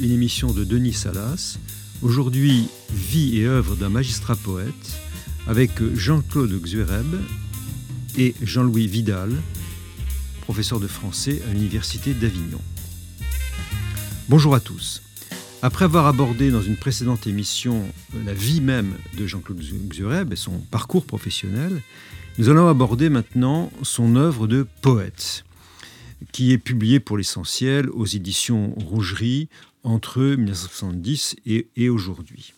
Une émission de Denis Salas. Aujourd'hui, vie et œuvre d'un magistrat poète avec Jean-Claude Xuereb et Jean-Louis Vidal, professeur de français à l'Université d'Avignon. Bonjour à tous. Après avoir abordé dans une précédente émission la vie même de Jean-Claude Xuereb et son parcours professionnel, nous allons aborder maintenant son œuvre de poète, qui est publiée pour l'essentiel aux éditions Rougerie entre 1970 et, et aujourd'hui.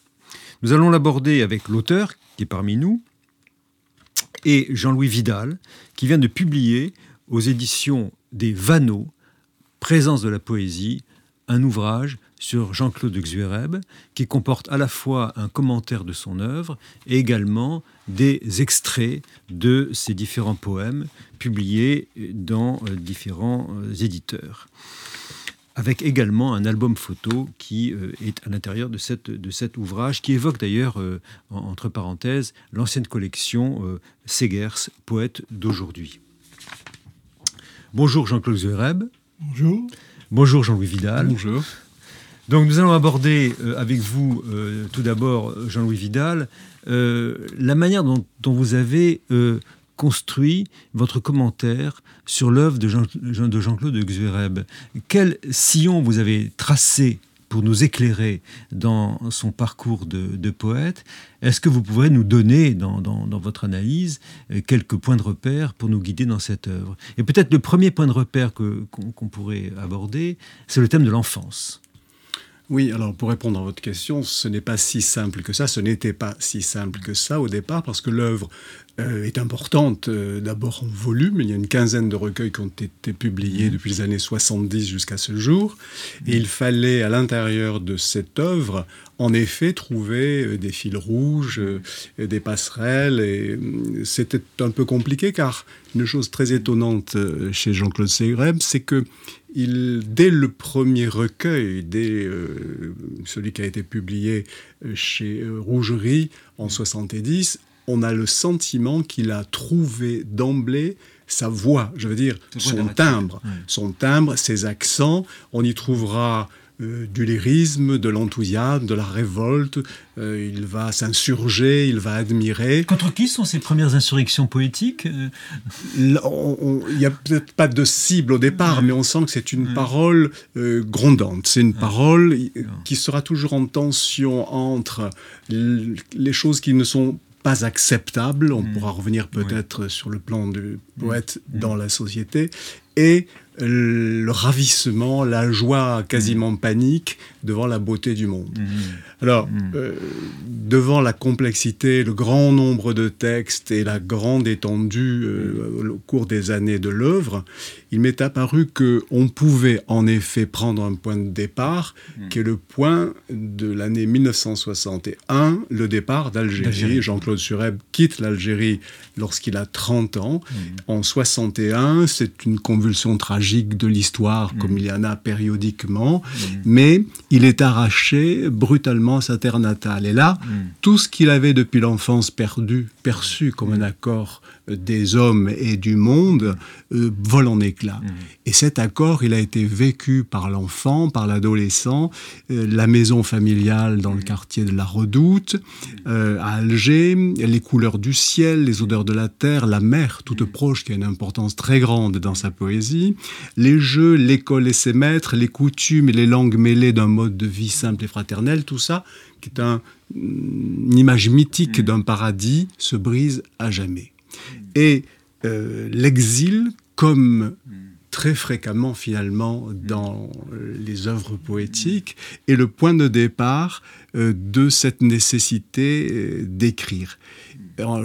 Nous allons l'aborder avec l'auteur, qui est parmi nous, et Jean-Louis Vidal, qui vient de publier aux éditions des Vanneaux, Présence de la poésie, un ouvrage sur Jean-Claude Xuereb, qui comporte à la fois un commentaire de son œuvre et également des extraits de ses différents poèmes publiés dans euh, différents euh, éditeurs avec également un album photo qui euh, est à l'intérieur de, cette, de cet ouvrage, qui évoque d'ailleurs, entre parenthèses, l'ancienne collection Segers, poète d'aujourd'hui. Bonjour Jean-Claude Zereb. Bonjour. Bonjour Jean-Louis Vidal. Bonjour. Donc nous allons aborder euh, avec vous tout d'abord Jean-Louis Vidal la manière dont, vous avez construit votre commentaire sur l'œuvre de, Jean, de Jean-Claude Xuereb. Quel sillon vous avez tracé pour nous éclairer dans son parcours de, poète? Est-ce que vous pourrez nous donner, dans, votre analyse, quelques points de repère pour nous guider dans cette œuvre? Et peut-être le premier point de repère qu'on pourrait aborder, c'est le thème de l'enfance. Oui, alors pour répondre à votre question, ce n'est pas si simple que ça, ce n'était pas si simple que ça au départ, parce que l'œuvre est importante euh, d'abord en volume, il y a une quinzaine de recueils qui ont été publiés depuis les années 70 jusqu'à ce jour, et il fallait à l'intérieur de cette œuvre, en effet, trouver euh, des fils rouges, des passerelles, et c'était un peu compliqué, car une chose très étonnante chez Jean-Claude Segreb, c'est que il, dès le premier recueil, dès euh, celui qui a été publié euh, chez euh, Rougerie en 70, on a le sentiment qu'il a trouvé d'emblée sa voix, je veux dire son timbre, son timbre, ses accents. On y trouvera euh, du lyrisme, de l'enthousiasme, de la révolte. Euh, il va s'insurger, il va admirer. Contre qui sont ces premières insurrections poétiques euh? Il n'y a peut-être pas de cible au départ, mais on sent que c'est une parole grondante. C'est une parole qui sera toujours en tension entre les choses qui ne sont pas acceptables, on pourra revenir peut-être sur le plan du poète dans la société, et le ravissement, la joie quasiment mm. panique devant la beauté du monde. Mm. Alors, mm. Euh, devant la complexité, le grand nombre de textes et la grande étendue euh, au cours des années de l'œuvre, il m'est apparu que on pouvait en effet prendre un point de départ, qui est le point de l'année 1961, le départ d'Algérie. Jean-Claude Sureb quitte l'Algérie lorsqu'il a 30 ans. En 61, c'est une convulsion tragique de l'histoire, mm. comme il y en a périodiquement, mm. mais il est arraché brutalement à sa terre natale. Et là, mm. tout ce qu'il avait depuis l'enfance perdu, perçu comme un accord des hommes et du monde euh, vole en éclats. Mmh. Et cet accord, il a été vécu par l'enfant, par l'adolescent, euh, la maison familiale dans le mmh. quartier de la Redoute, euh, à Alger, les couleurs du ciel, les odeurs de la terre, la mer toute mmh. proche qui a une importance très grande dans sa poésie, les jeux, l'école et ses maîtres, les coutumes et les langues mêlées d'un mode de vie simple et fraternel, tout ça, qui est une image mythique d'un paradis, se brise à jamais. Et euh, l'exil, comme très fréquemment finalement dans les œuvres poétiques, est le point de départ euh, de cette nécessité euh, d'écrire.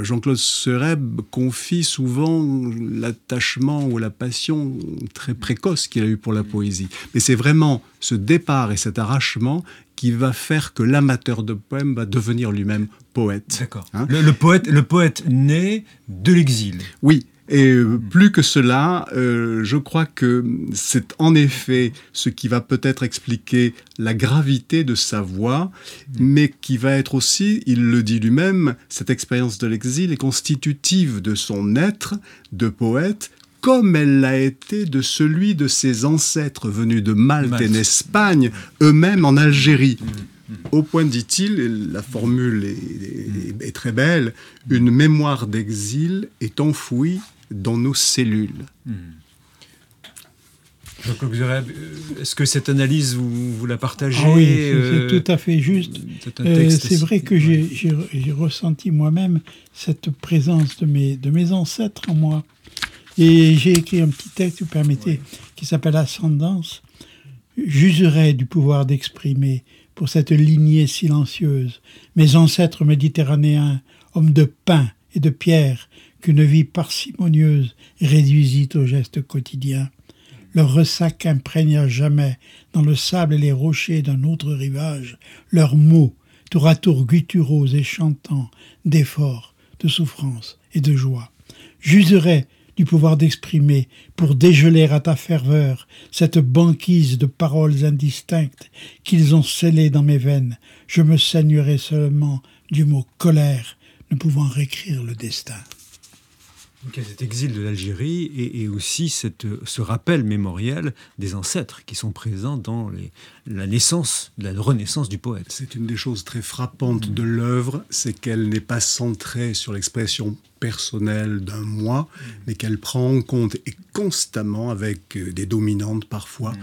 Jean-Claude Sereb confie souvent l'attachement ou la passion très précoce qu'il a eu pour la poésie. Mais c'est vraiment ce départ et cet arrachement qui va faire que l'amateur de poèmes va devenir lui-même poète. D'accord. Hein le, poète, le poète naît de l'exil. Oui. Et euh, plus que cela, euh, je crois que c'est en effet ce qui va peut-être expliquer la gravité de sa voix, mais qui va être aussi, il le dit lui-même, cette expérience de l'exil est constitutive de son être de poète comme elle l'a été de celui de ses ancêtres venus de Malte, et d'Espagne, eux-mêmes en Algérie. Mmh, mmh. Au point, dit-il, la formule est, est, très belle, une mémoire d'exil est enfouie dans nos cellules. Jean-Claude euh, est-ce que cette analyse, vous, vous la partagez ah Oui, c'est euh, tout à fait juste. Euh, c'est vrai que j'ai ressenti moi-même cette présence de mes, de mes ancêtres en moi. Et j'ai écrit un petit texte, vous permettez, qui s'appelle Ascendance. J'userais du pouvoir d'exprimer pour cette lignée silencieuse mes ancêtres méditerranéens, hommes de pain et de pierre, qu'une vie parcimonieuse réduisit au geste quotidien leur ressac imprègne à jamais dans le sable et les rochers d'un autre rivage leurs mots, tour à tour gutturaux et chantants, d'efforts, de souffrance et de joie. J'userai du pouvoir d'exprimer pour dégeler à ta ferveur cette banquise de paroles indistinctes qu'ils ont scellées dans mes veines. Je me saignerai seulement du mot colère, ne pouvant réécrire le destin. Cet exil de l'Algérie et, aussi cette, ce rappel mémoriel des ancêtres qui sont présents dans les, la naissance, la renaissance du poète. C'est une des choses très frappantes de l'œuvre, c'est qu'elle n'est pas centrée sur l'expression personnelle d'un moi, mais qu'elle prend en compte et constamment avec euh, des dominantes parfois.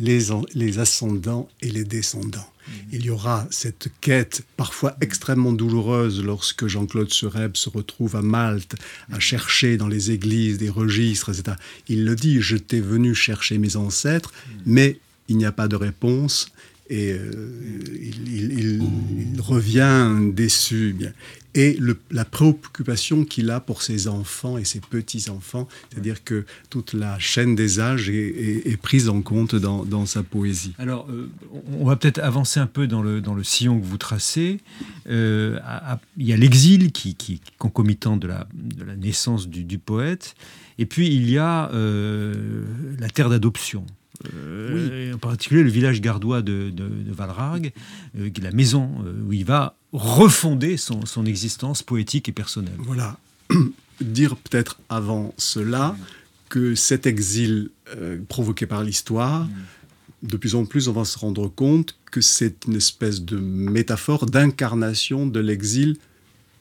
Les, les, ascendants et les descendants. Il y aura cette quête parfois extrêmement douloureuse lorsque Jean-Claude Sureb se retrouve à Malte à chercher dans les églises des registres, etc. Il le dit, je t'ai venu chercher mes ancêtres, mais il n'y a pas de réponse et euh, il, revient déçu. Et la préoccupation qu'il a pour ses enfants et ses petits-enfants, c'est-à-dire que toute la chaîne des âges est, prise en compte dans, sa poésie. Alors, euh, on va peut-être avancer un peu dans le, sillon que vous tracez. Euh, il y a l'exil qui, est concomitant de la naissance du, poète, et puis il y a la terre d'adoption. Euh, en particulier le village gardois de, de, Valrargues, euh, qui est la maison euh, où il va refonder son, son, existence poétique et personnelle. Voilà. Dire peut-être avant cela que cet exil provoqué par l'histoire, de plus en plus on va se rendre compte que c'est une espèce de métaphore d'incarnation de l'exil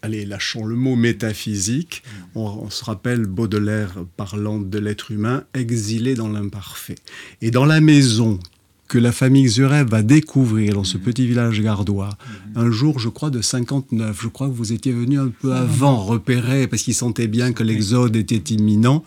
allez, lâchons le mot métaphysique, mm. on, se rappelle Baudelaire parlant de l'être humain exilé dans l'imparfait. Et dans la maison que la famille Zurev va découvrir dans ce mhm. petit village gardois, mhm. un jour, je crois, de 59. Je crois que vous étiez venu un peu avant repérer, parce qu'il sentait bien que l'exode était imminent.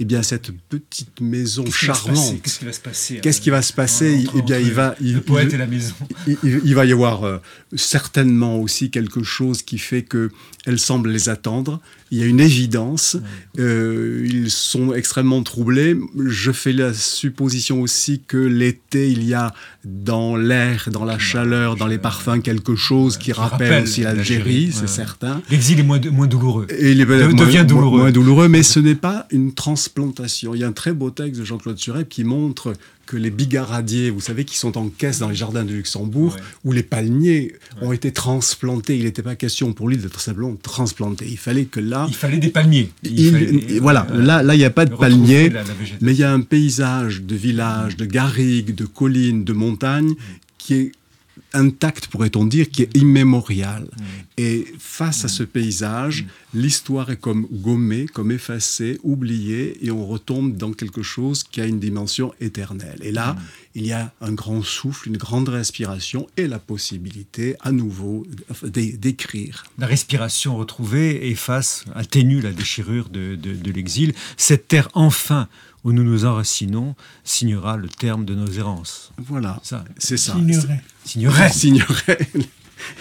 Eh bien, cette petite maison charmante. Qu'est-ce qui va se passer Qu'est-ce qui va se passer Eh bien, il va. le poète et la maison. Il, va y avoir euh, certainement aussi quelque chose qui fait que elle semble les attendre il y a une évidence. Euh, ils sont extrêmement troublés. Je fais la supposition aussi que l'été, il y a dans l'air, dans la chaleur, dans les parfums, quelque chose qui, rappelle, aussi l'Algérie, c'est certain. L'exil est moins, moins douloureux. Et il devient douloureux. Moins douloureux, mais ce n'est pas une transplantation. Il y a un très beau texte de Jean-Claude Suret qui montre que les bigaradiers, vous savez, qui sont en caisse dans les jardins de Luxembourg, où les palmiers ont été transplantés. Il n'était pas question pour lui d'être simplement transplanté. Il fallait que là... Il fallait des palmiers. voilà, euh, là, là, il n'y a pas de palmiers, mais il y a un paysage de villages, de garrigues, de collines, de montagnes qui est intact, pourrait-on dire, qui est immémorial. Mm. Et face à ce paysage, l'histoire est comme gommée, comme effacée, oubliée, et on retombe dans quelque chose qui a une dimension éternelle. Et là, mm. il y a un grand souffle, une grande respiration et la possibilité à nouveau d'écrire. La respiration retrouvée efface, atténue la déchirure de, de l'exil. Cette terre enfin où nous nous enracinons signera le terme de nos errances. Voilà, c'est ça. Signerait. Signerait. Signerait.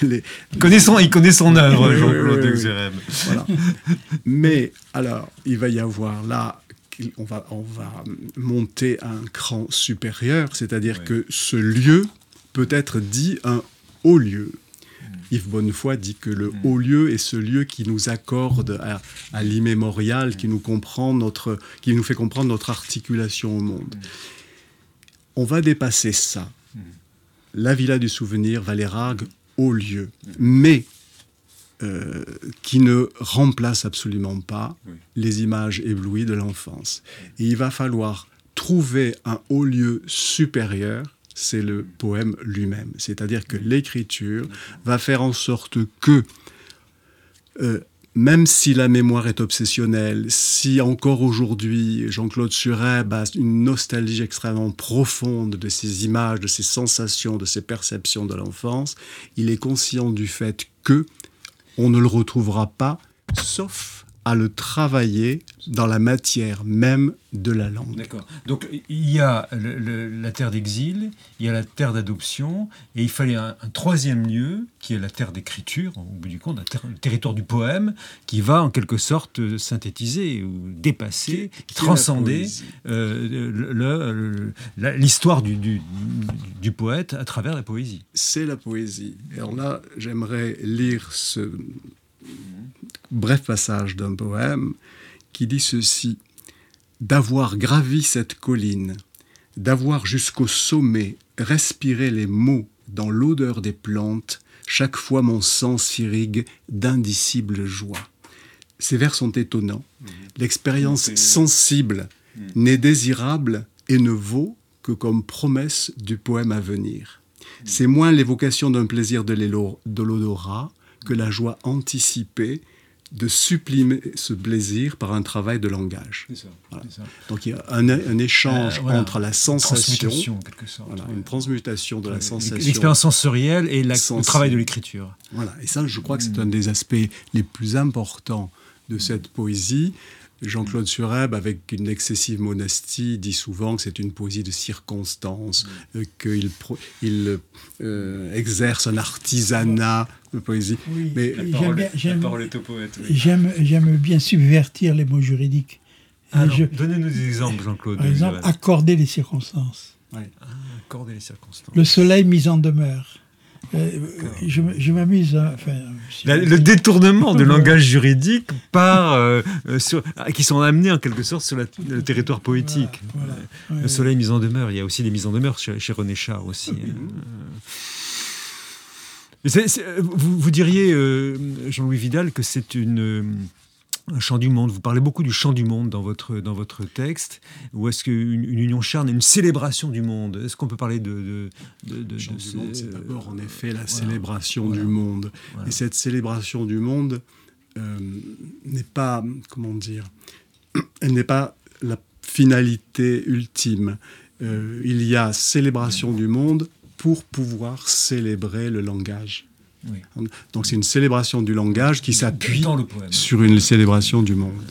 Les... Il, connaît son, œuvre, Jean-Claude voilà. Mais alors, il va y avoir là, on va, on va monter à un cran supérieur, c'est-à-dire que ce lieu peut être dit un haut lieu. Yves Bonnefoy dit que le mm. haut lieu est ce lieu qui nous accorde à, l'immémorial, qui nous comprend notre, qui nous fait comprendre notre articulation au monde. Mm. On va dépasser ça. Mm. La villa du souvenir, Valérargue, haut lieu. Mais euh, qui ne remplace absolument pas les images éblouies de l'enfance. Et il va falloir trouver un haut lieu supérieur, c'est le poème lui-même. C'est-à-dire que l'écriture va faire en sorte que, euh, même si la mémoire est obsessionnelle, si encore aujourd'hui Jean-Claude Sureb a une nostalgie extrêmement profonde de ces images, de ces sensations, de ces perceptions de l'enfance, il est conscient du fait que on ne le retrouvera pas, sauf à le travailler dans la matière même de la langue. D'accord. Donc il y a la terre d'exil, il y a la terre d'adoption, et il fallait un, troisième lieu qui est la terre d'écriture, au bout du compte, le territoire du poème, qui va en quelque sorte synthétiser ou dépasser, transcender euh, l'histoire du, du, du poète à travers la poésie. C'est la poésie. Et alors là, j'aimerais lire ce bref passage d'un poème qui dit ceci D'avoir gravi cette colline, d'avoir jusqu'au sommet respiré les mots dans l'odeur des plantes, chaque fois mon sens s'irrigue d'indicible joie. Ces vers sont étonnants. Mhm. L'expérience sensible mhm. n'est désirable et ne vaut que comme promesse du poème à venir. Mhm. C'est moins l'évocation d'un plaisir de l'odorat que la joie anticipée de supprimer ce plaisir par un travail de langage. Ça, Donc il y a un, échange euh, entre la sensation, une transmutation de la sensation, l'expérience sensorielle et le travail de l'écriture. Voilà, et ça, je crois que c'est un des aspects les plus importants de cette poésie. Jean-Claude Sureb, avec une excessive modestie, dit souvent que c'est une poésie de circonstance, mm. euh, qu'il il, euh, exerce un artisanat de poésie. Mais j'aime J'aime bien subvertir les mots juridiques. Donnez-nous des exemples, Jean-Claude. Par exemple, accorder les circonstances. Ah, accorder les circonstances. Le soleil mis en demeure. Euh, je, m'amuse. Hein, le détournement de langage juridique par, euh, euh, qui sont amenés en quelque sorte sur le territoire poétique. le soleil mis en demeure. Il y a aussi des mises en demeure chez, René Char aussi. Hein. vous, vous, diriez, Jean-Louis Vidal, que c'est une un chant du monde. Vous parlez beaucoup du chant du monde dans votre, dans votre texte. Ou est-ce qu'une une union charne est une célébration du monde? Est-ce qu'on peut parler de... de, de, c'est d'abord en effet la célébration du monde. Et cette célébration du monde euh, n'est pas, comment dire, elle n'est pas la finalité ultime. Euh, il y a célébration du monde pour pouvoir célébrer le langage. Donc c'est une célébration du langage qui s'appuie sur une célébration du monde.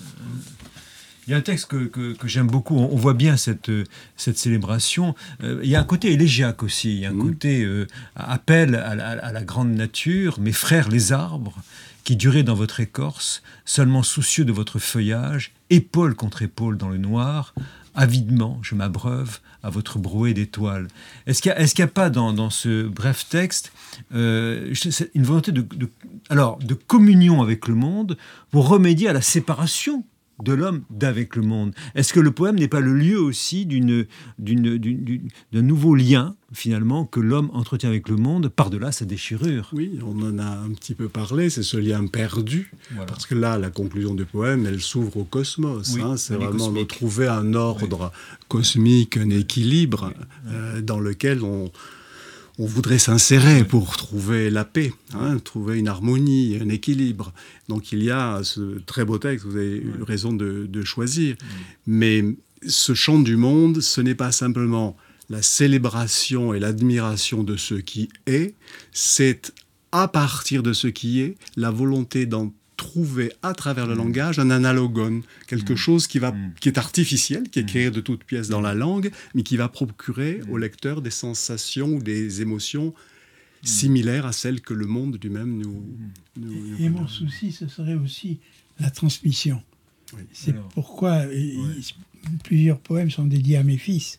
Il y a un texte que, que, j'aime beaucoup, on, voit bien cette, cette célébration. Euh, il y a un côté élégiaque aussi, il y a un mmh. côté euh, appel à la, à la, grande nature, mes frères les arbres, qui duraient dans votre écorce, seulement soucieux de votre feuillage, épaule contre épaule dans le noir, avidement je m'abreuve à votre brouet d'étoiles. Est-ce qu'il n'y a, pas dans, ce bref texte euh, une volonté de, alors, de communion avec le monde pour remédier à la séparation de l'homme d'avec le monde. Est-ce que le poème n'est pas le lieu aussi d'une, d'un nouveau lien, finalement, que l'homme entretient avec le monde par-delà sa déchirure? Oui, on en a un petit peu parlé, c'est ce lien perdu. Parce que là, la conclusion du poème, elle s'ouvre au cosmos. Hein. c'est vraiment de trouver un ordre cosmique, un équilibre euh, dans lequel on on voudrait s'insérer pour trouver la paix, hein, trouver une harmonie, un équilibre. Donc il y a ce très beau texte, vous avez eu raison de, choisir. Mais ce chant du monde, ce n'est pas simplement la célébration et l'admiration de ce qui est, c'est à partir de ce qui est la volonté d'en trouver à travers le mm. langage un analogone, quelque mm. chose qui, va, mm. qui est artificiel, qui est créé de toutes pièces dans la langue, mais qui va procurer au lecteur des sensations ou des émotions similaires à celles que le monde lui-même nous, Et, mon souci, ce serait aussi la transmission. C'est pourquoi plusieurs poèmes sont dédiés à mes fils.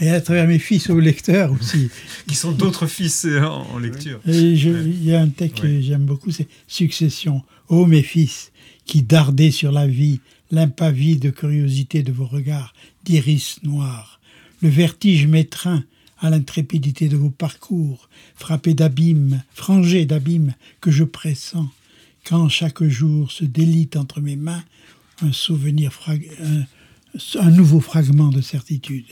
Et à travers mes fils aux lecteurs aussi. Qui sont d'autres fils euh, en, lecture. Il y a un texte que j'aime beaucoup, c'est Succession. Ô mes fils, qui dardez sur la vie l'impavide curiosité de vos regards d'iris noirs, le vertige m'étreint à l'intrépidité de vos parcours, frappés d'abîmes, frangés d'abîmes que je pressens, quand chaque jour se délite entre mes mains un souvenir, un nouveau fragment de certitude.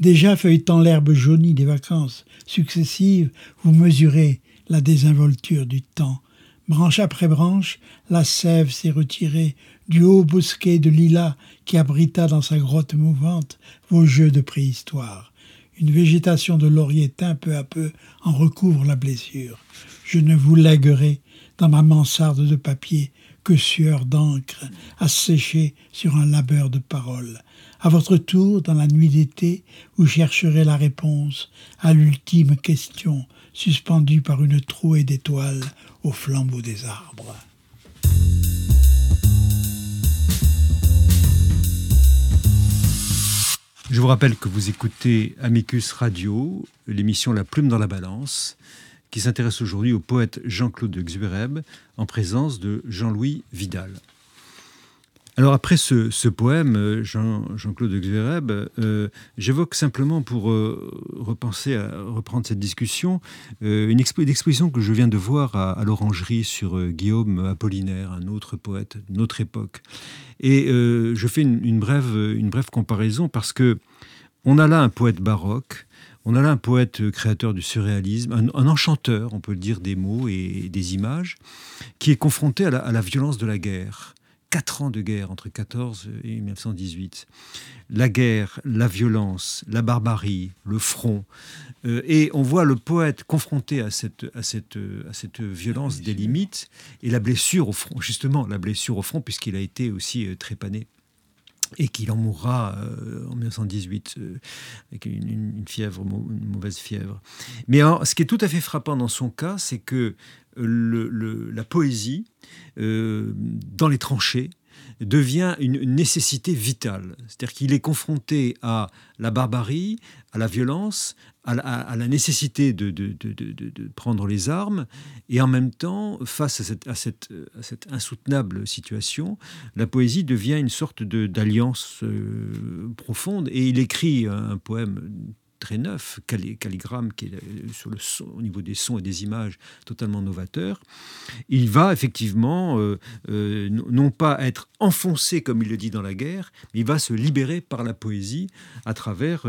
Déjà feuilletant l'herbe jaunie des vacances successives, vous mesurez la désinvolture du temps. Branche après branche, la sève s'est retirée du haut bosquet de lilas qui abrita dans sa grotte mouvante vos jeux de préhistoire. Une végétation de laurier teint peu à peu en recouvre la blessure. Je ne vous lèguerai dans ma mansarde de papier que sueur d'encre à sécher sur un labeur de paroles. À votre tour, dans la nuit d'été, vous chercherez la réponse à l'ultime question suspendue par une trouée d'étoiles au flambeau des arbres. Je vous rappelle que vous écoutez Amicus Radio, l'émission La Plume dans la Balance, qui s'intéresse aujourd'hui au poète Jean-Claude Xuereb en présence de Jean-Louis Vidal. Alors après ce, poème, euh, Jean, claude Xuereb, euh, j'évoque simplement pour euh, repenser à reprendre cette discussion une, exposition que je viens de voir à, l'Orangerie sur Guillaume Apollinaire, un autre poète d'une autre époque. Et je fais une, brève, une brève comparaison parce que on a là un poète baroque, on a là un poète créateur du surréalisme, un, enchanteur, on peut le dire, des mots et des images, qui est confronté à la violence de la guerre quatre ans de guerre entre 14 et 1918. La guerre, la violence, la barbarie, le front. Euh, et on voit le poète confronté à cette, à cette, à cette violence des limites et la blessure au front, justement, la blessure au front, puisqu'il a été aussi euh, trépané et qu'il en mourra euh, en 1918 avec une, fièvre, une mauvaise fièvre. Mais ce qui est tout à fait frappant dans son cas, c'est que la poésie euh, dans les tranchées devient une nécessité vitale. C'est-à-dire qu'il est confronté à la barbarie, à la violence, à la, nécessité de, prendre les armes, et en même temps, face à cette, insoutenable situation, la poésie devient une sorte d'alliance euh, profonde, et il écrit un poème très neuf, calligramme qui est euh, sur le au niveau des sons et des images totalement novateur, il va effectivement euh, euh, non pas être enfoncé comme il le dit dans la guerre, mais il va se libérer par la poésie à travers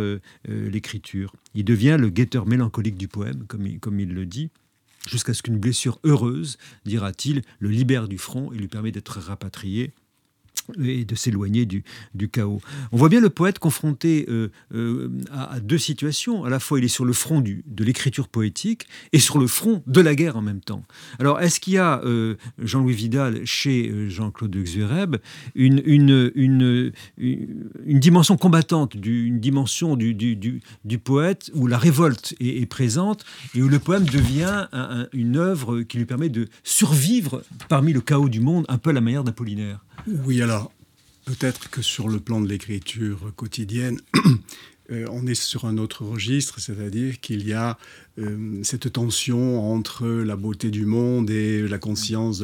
l'écriture. Il devient le guetteur mélancolique du poème, comme comme il le dit jusqu'à ce qu'une blessure heureuse, dira-t-il, le libère du front et lui permet d'être rapatrié et de s'éloigner du, chaos. On voit bien le poète confronté euh, euh, à, deux situations. À la fois, il est sur le front de l'écriture poétique et sur le front de la guerre en même temps. Alors, est-ce qu'il y a, euh, Jean-Louis Vidal, chez Jean-Claude Xuereb, une, une, dimension combattante, une dimension du, poète où la révolte est, présente et où le poème devient une œuvre qui lui permet de survivre parmi le chaos du monde, un peu à la manière d'Apollinaire? Oui, alors peut-être que sur le plan de l'écriture quotidienne, euh, on est sur un autre registre, c'est-à-dire qu'il y a euh, cette tension entre la beauté du monde et la conscience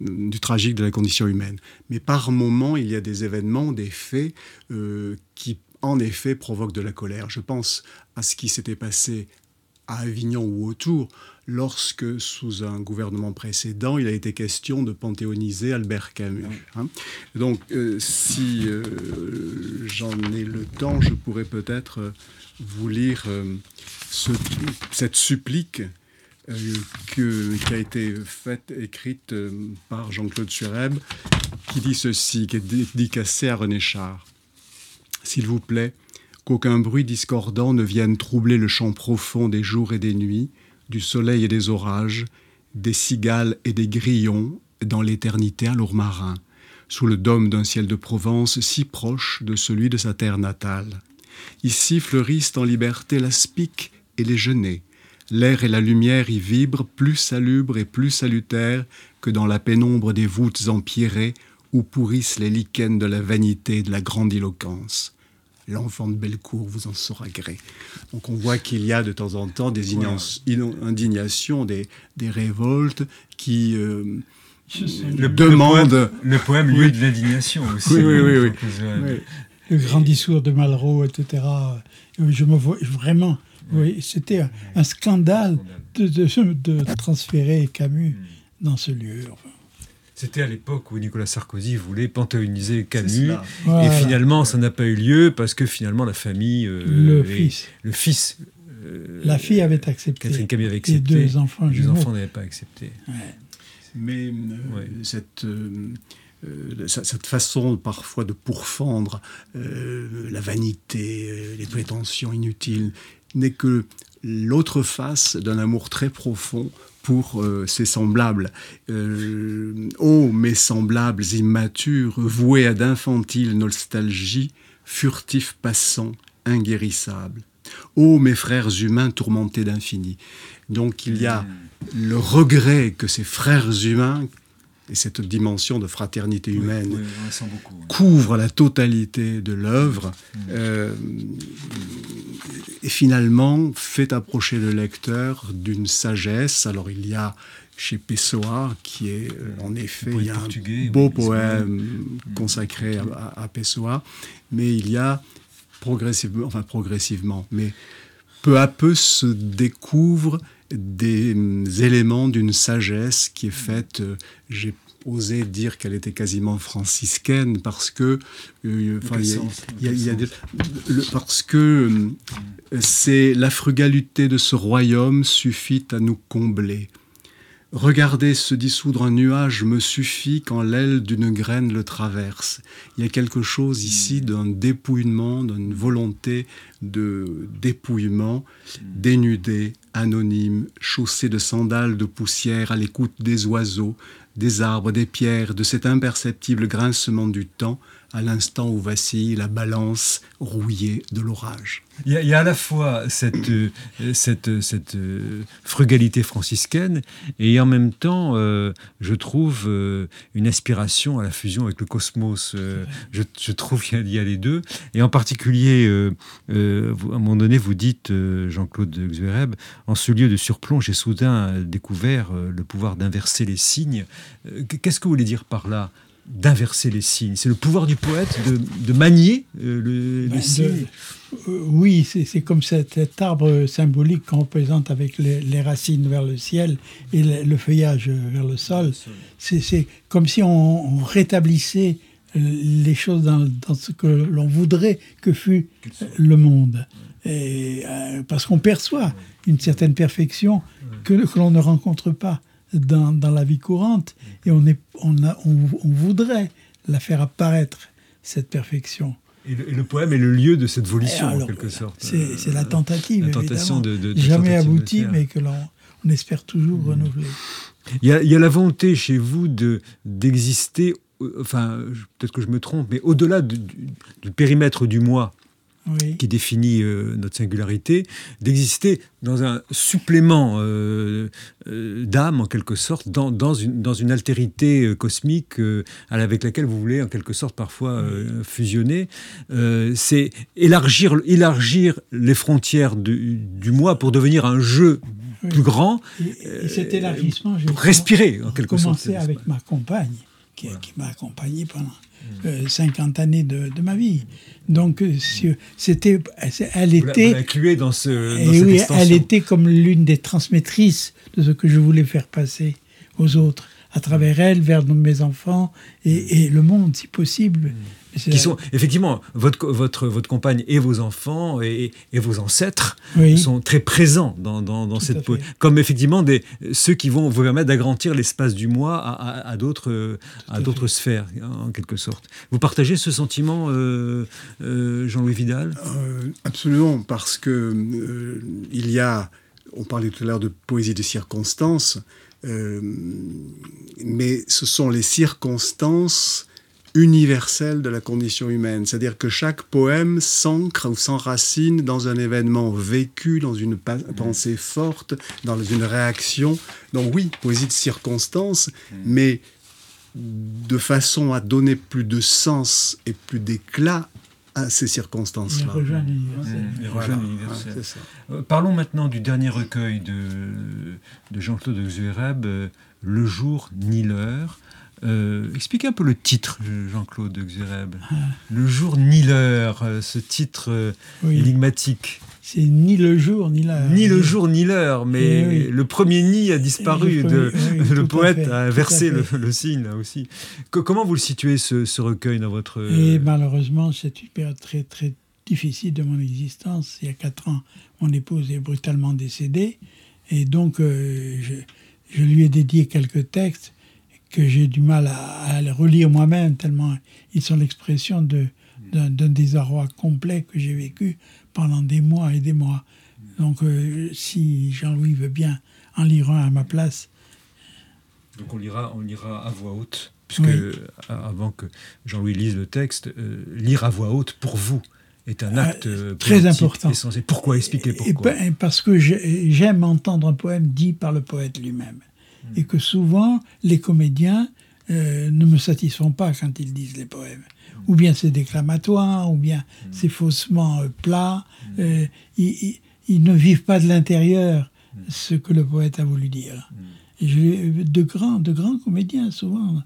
du tragique de la condition humaine. Mais par moments, il y a des événements, des faits euh, qui, en effet, provoquent de la colère. Je pense à ce qui s'était passé à Avignon ou autour, lorsque, sous un gouvernement précédent, il a été question de panthéoniser Albert Camus. Hein. Donc, euh, si euh, j'en ai le temps, je pourrais peut-être euh, vous lire cette supplique qui a été faite, écrite par Jean-Claude Sureb, qui dit ceci, qui est dédicacée à René Char. S'il vous plaît, qu'aucun bruit discordant ne vienne troubler le chant profond des jours et des nuits, du soleil et des orages, des cigales et des grillons dans l'éternité à lourd marin, sous le dôme d'un ciel de Provence si proche de celui de sa terre natale. Ici fleurissent en liberté l'aspic et les genêts. L'air et la lumière y vibrent plus salubres et plus salutaires que dans la pénombre des voûtes empierrées où pourrissent les lichens de la vanité et de la grandiloquence l'enfant de Bellecour vous en saura gré. Donc on voit qu'il y a de temps en temps des indignations, des, révoltes qui euh, le, demandent... Le poème, lieu de l'indignation aussi. Oui, oui, oui. Le grand discours de Malraux, etc. Je me vois vraiment... Oui, c'était un, scandale de, de, transférer Camus dans ce lieu. C'était à l'époque où Nicolas Sarkozy voulait panthéoniser Camus. Et finalement, ça n'a pas eu lieu parce que finalement, la famille. Euh, le fils. Le fils. Euh, la fille avait accepté. Catherine Camus avait accepté. Les deux enfants, les enfants n'avaient pas accepté. Mais cette. cette façon parfois de pourfendre la vanité, les prétentions inutiles, n'est que l'autre face d'un amour très profond pour euh, ses semblables. Euh, ô mes semblables immatures, voués à d'infantiles nostalgies, furtifs passants, inguérissables. Ô mes frères humains tourmentés d'infini. Donc il y a le regret que ces frères humains et cette dimension de fraternité humaine couvre la totalité de l'œuvre mm. euh, et finalement fait approcher le lecteur d'une sagesse. Alors il y a chez Pessoa, qui est euh, en effet il y a un beau poème mm. consacré à, à, Pessoa, mais il y a progressivement, enfin progressivement, mais peu à peu se découvrent des éléments d'une sagesse qui est faite, euh, j'ai osé dire qu'elle était quasiment franciscaine parce que parce que euh, c'est la frugalité de ce royaume suffit à nous combler. Regarder se dissoudre un nuage me suffit quand l'aile d'une graine le traverse. Il y a quelque chose ici mm. d'un dépouillement, d'une volonté de dépouillement, mm. dénudé, anonyme, chaussé de sandales de poussière à l'écoute des oiseaux, des arbres, des pierres, de cet imperceptible grincement du temps, à l'instant où vacille la balance rouillée de l'orage. Il, y, a à la fois cette, euh, cette euh, frugalité franciscaine et en même temps, euh, je trouve une aspiration à la fusion avec le cosmos. Je, trouve qu'il y, a les deux. Et en particulier, à un moment donné, vous dites, Jean-Claude Xuereb, en ce lieu de surplomb, j'ai soudain découvert le pouvoir d'inverser les signes. Qu'est-ce que vous voulez dire par là d'inverser les signes. C'est le pouvoir du poète de, manier euh, le, les ben. Euh, oui, c'est comme cet, arbre symbolique qu'on représente avec les, racines vers le ciel et le, feuillage vers le sol. C'est comme si on, rétablissait les choses dans, ce que l'on voudrait que fût le monde. Et, euh, parce qu'on perçoit une certaine perfection que l'on ne rencontre pas dans, la vie courante et on, est, on, a, on, voudrait la faire apparaître, cette perfection. Et le, poème est le lieu de cette volition, en quelque sorte. C'est la tentative, la tentation de, de, Jamais aboutie, mais que l'on on espère toujours mmh. renouveler. Il y, a, il y, a, la volonté chez vous d'exister, euh, enfin, peut-être que je me trompe, mais au-delà du, du, périmètre du moi, qui définit euh, notre singularité, d'exister dans un supplément euh, euh, d'âme, en quelque sorte, dans, dans, une, dans une altérité cosmique avec laquelle vous voulez, en quelque sorte, parfois fusionner. C'est élargir, élargir les frontières du, du, moi pour devenir un jeu plus grand. Et, cet élargissement, j'ai respirer, en quelque sorte. avec ma compagne, qui, qui m'a accompagné pendant 50 années de, de, ma vie. Donc, euh, c'était, elle était. Vous dans ce. Dans et oui, elle était comme l'une des transmettrices de ce que je voulais faire passer aux autres, à travers elle, vers mes enfants et, et le monde, si possible. Mm qui sont effectivement votre, votre, votre compagne et vos enfants et, et vos ancêtres sont très présents dans, dans, cette poésie, comme effectivement des, ceux qui vont vous permettre d'agrandir l'espace du moi à, à, d'autres à d'autres sphères en quelque sorte. Vous partagez ce sentiment, euh, euh, Jean-Louis Vidal? Euh, Absolument, parce que il y a, on parlait tout à l'heure de poésie de circonstances, mais ce sont les circonstances universel de la condition humaine. C'est-à-dire que chaque poème s'ancre ou s'enracine dans un événement vécu, dans une mm. pensée forte, dans une réaction. Donc oui, poésie de circonstance, mm. mais de façon à donner plus de sens et plus d'éclat à ces circonstances-là. Euh, parlons maintenant du dernier recueil de, de Jean-Claude Xuereb, euh, Le jour ni l'heure. Euh, expliquez un peu le titre, Jean-Claude Xureb. Ah. Le jour ni l'heure, euh, ce titre euh, énigmatique. c'est ni le jour ni l'heure. Ni le jour ni l'heure, mais le premier nid a disparu. Le, poète a versé le, signe là aussi. comment vous le situez ce, recueil dans votre... Et malheureusement, c'est une période très très difficile de mon existence. Il y a quatre ans, mon épouse est brutalement décédée. Et donc, euh, je, lui ai dédié quelques textes que j'ai du mal à, à relire moi-même, tellement ils sont l'expression d'un désarroi complet que j'ai vécu pendant des mois et des mois. Donc, euh, si Jean-Louis veut bien en lire un à ma place. Donc, on lira, on lira à voix haute, puisque avant que Jean-Louis lise le texte, euh, lire à voix haute pour vous est un acte euh, très important. Essentiel. Pourquoi Expliquez pourquoi? Ben, parce que j'aime entendre un poème dit par le poète lui-même. Et que souvent, les comédiens ne me satisfont pas quand ils disent les poèmes ou bien c'est déclamatoire, ou bien mm. c'est faussement euh, plat. Mm. Euh, ils, ne vivent pas de l'intérieur mm. ce que le poète a voulu dire. De grands, de grands comédiens souvent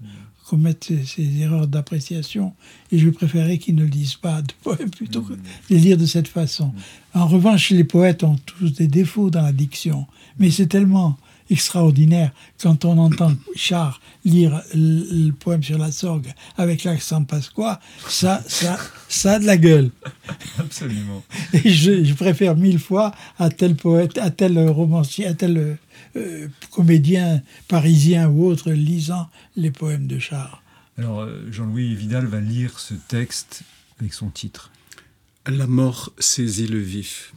commettent ces, erreurs d'appréciation, et je préférais qu'ils ne le disent pas de poème plutôt que de les lire de cette façon. En revanche, les poètes ont tous des défauts dans la diction, mais c'est tellement extraordinaire quand on entend Char lire le, poème sur la sorgue avec l'accent pasquois, ça, ça, ça a de la gueule. Absolument. Et je, préfère mille fois à tel poète, à tel romancier, à tel euh, comédien parisien ou autre lisant les poèmes de Char. Alors, euh, Jean-Louis Vidal va lire ce texte avec son titre. La mort saisit le vif.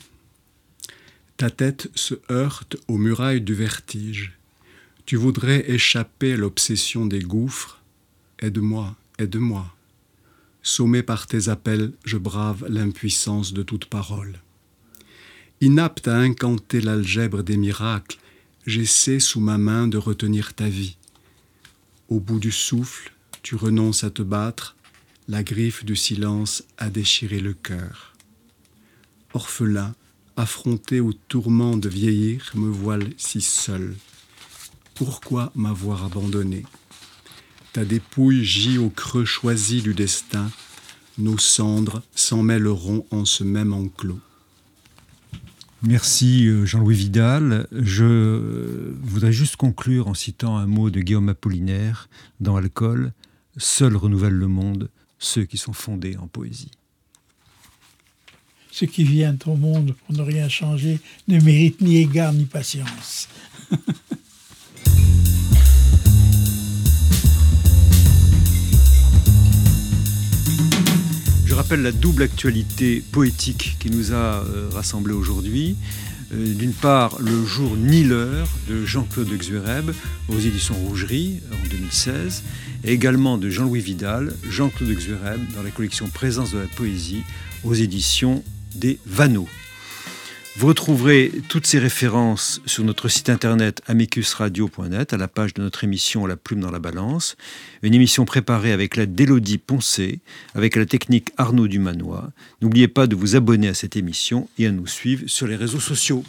Ta tête se heurte aux murailles du vertige. Tu voudrais échapper à l'obsession des gouffres. Aide-moi, aide-moi. Sommé par tes appels, je brave l'impuissance de toute parole. Inapte à incanter l'algèbre des miracles, j'essaie sous ma main de retenir ta vie. Au bout du souffle, tu renonces à te battre, la griffe du silence a déchiré le cœur. Orphelin, affronté au tourment de vieillir, me voile si seul. Pourquoi m'avoir abandonné? Ta dépouille gît au creux choisi du destin, nos cendres s'en mêleront en ce même enclos. Merci euh, Jean-Louis Vidal. Je voudrais juste conclure en citant un mot de Guillaume Apollinaire dans Alcool. Seul renouvelle le monde ceux qui sont fondés en poésie ceux qui viennent au monde pour ne rien changer ne méritent ni égard ni patience. Je rappelle la double actualité poétique qui nous a euh, rassemblés aujourd'hui. Euh, d'une part, Le jour ni l'heure de Jean-Claude Xuereb aux éditions Rougerie en 2016, et également de Jean-Louis Vidal, Jean-Claude Xuereb dans la collection Présence de la poésie aux éditions des vanneaux. Vous retrouverez toutes ces références sur notre site internet amicusradio.net à la page de notre émission La plume dans la balance, une émission préparée avec l'aide d'Élodie Poncé, avec la technique Arnaud Dumanois. N'oubliez pas de vous abonner à cette émission et à nous suivre sur les réseaux sociaux.